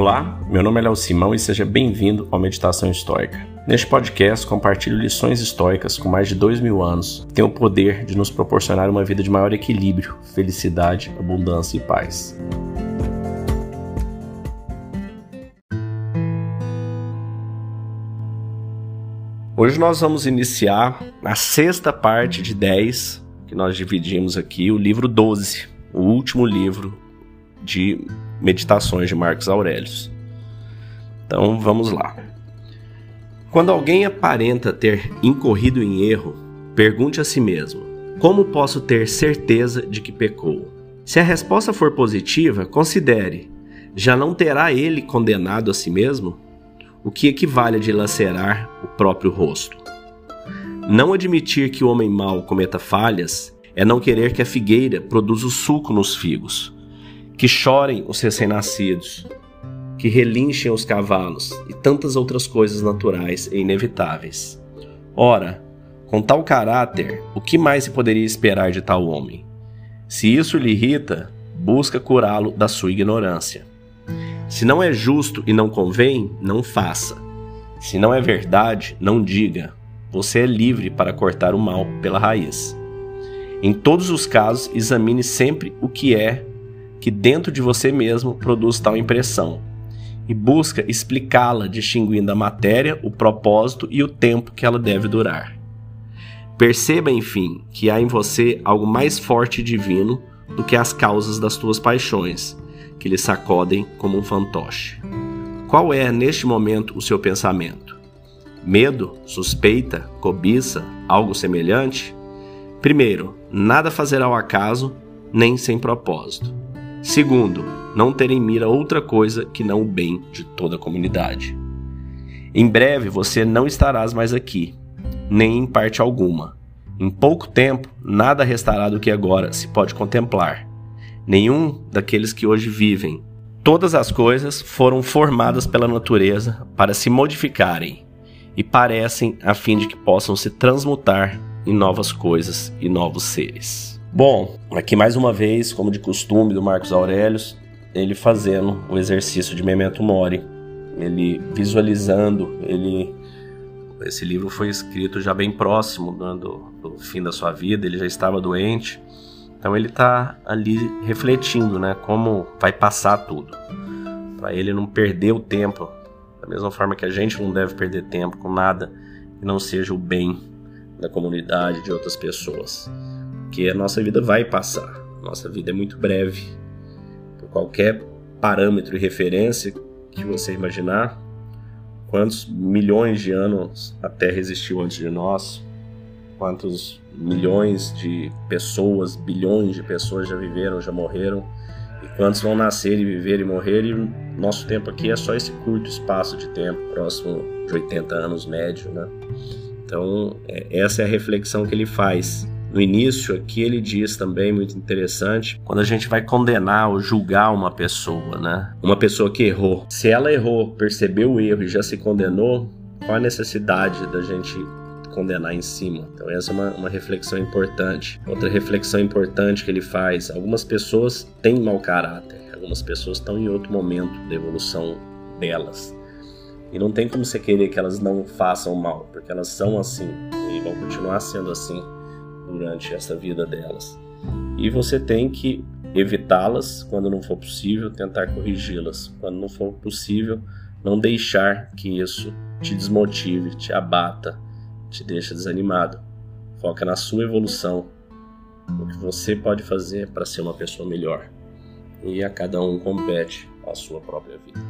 Olá, meu nome é Léo Simão e seja bem-vindo ao Meditação Histórica. Neste podcast, compartilho lições históricas com mais de dois mil anos que têm o poder de nos proporcionar uma vida de maior equilíbrio, felicidade, abundância e paz. Hoje nós vamos iniciar a sexta parte de 10 que nós dividimos aqui, o livro 12, o último livro de Meditações de Marcos Aurelius. Então vamos lá. Quando alguém aparenta ter incorrido em erro, pergunte a si mesmo: como posso ter certeza de que pecou? Se a resposta for positiva, considere: já não terá ele condenado a si mesmo? O que equivale a dilacerar o próprio rosto. Não admitir que o homem mau cometa falhas é não querer que a figueira produza o suco nos figos, que chorem os recém-nascidos, que relinchem os cavalos e tantas outras coisas naturais e inevitáveis. Ora, com tal caráter, o que mais se poderia esperar de tal homem? Se isso lhe irrita, busca curá-lo da sua ignorância. Se não é justo e não convém, não faça. Se não é verdade, não diga. Você é livre para cortar o mal pela raiz. Em todos os casos, examine sempre o que é que dentro de você mesmo produz tal impressão e busca explicá-la distinguindo a matéria, o propósito e o tempo que ela deve durar. Perceba, enfim, que há em você algo mais forte e divino do que as causas das tuas paixões, que lhe sacodem como um fantoche. Qual é, neste momento, o seu pensamento? Medo, suspeita, cobiça, algo semelhante? Primeiro, nada fazer ao acaso, nem sem propósito. Segundo, não ter em mira outra coisa que não o bem de toda a comunidade. Em breve você não estarás mais aqui, nem em parte alguma. Em pouco tempo, nada restará do que agora se pode contemplar. Nenhum daqueles que hoje vivem. Todas as coisas foram formadas pela natureza para se modificarem e parecem a fim de que possam se transmutar em novas coisas e novos seres. Bom, aqui mais uma vez, como de costume do Marcos Aurelius, ele fazendo o exercício de memento mori, ele visualizando, ele esse livro foi escrito já bem próximo né, do, do, fim da sua vida, ele já estava doente, então ele está ali refletindo, né, como vai passar tudo, para ele não perder o tempo, da mesma forma que a gente não deve perder tempo com nada que não seja o bem da comunidade de outras pessoas que a nossa vida vai passar. Nossa vida é muito breve. Por qualquer parâmetro e referência que você imaginar, quantos milhões de anos a Terra existiu antes de nós, quantos milhões de pessoas, bilhões de pessoas já viveram, já morreram, e quantos vão nascer e viver e morrer, e nosso tempo aqui é só esse curto espaço de tempo, próximo de 80 anos médio, né? Então, é, essa é a reflexão que ele faz no início aqui ele diz também muito interessante, quando a gente vai condenar ou julgar uma pessoa, né? Uma pessoa que errou. Se ela errou, percebeu o erro e já se condenou, qual a necessidade da gente condenar em cima. Então essa é uma, uma, reflexão importante. Outra reflexão importante que ele faz: algumas pessoas têm mau caráter, algumas pessoas estão em outro momento da evolução delas. E não tem como você querer que elas não façam mal, porque elas são assim e vão continuar sendo assim durante essa vida delas. E você tem que evitá-las quando não for possível, tentar corrigi-las. Quando não for possível, não deixar que isso te desmotive, te abata, te deixe desanimado. Foca na sua evolução, no que você pode fazer para ser uma pessoa melhor. E a cada um compete a sua própria vida.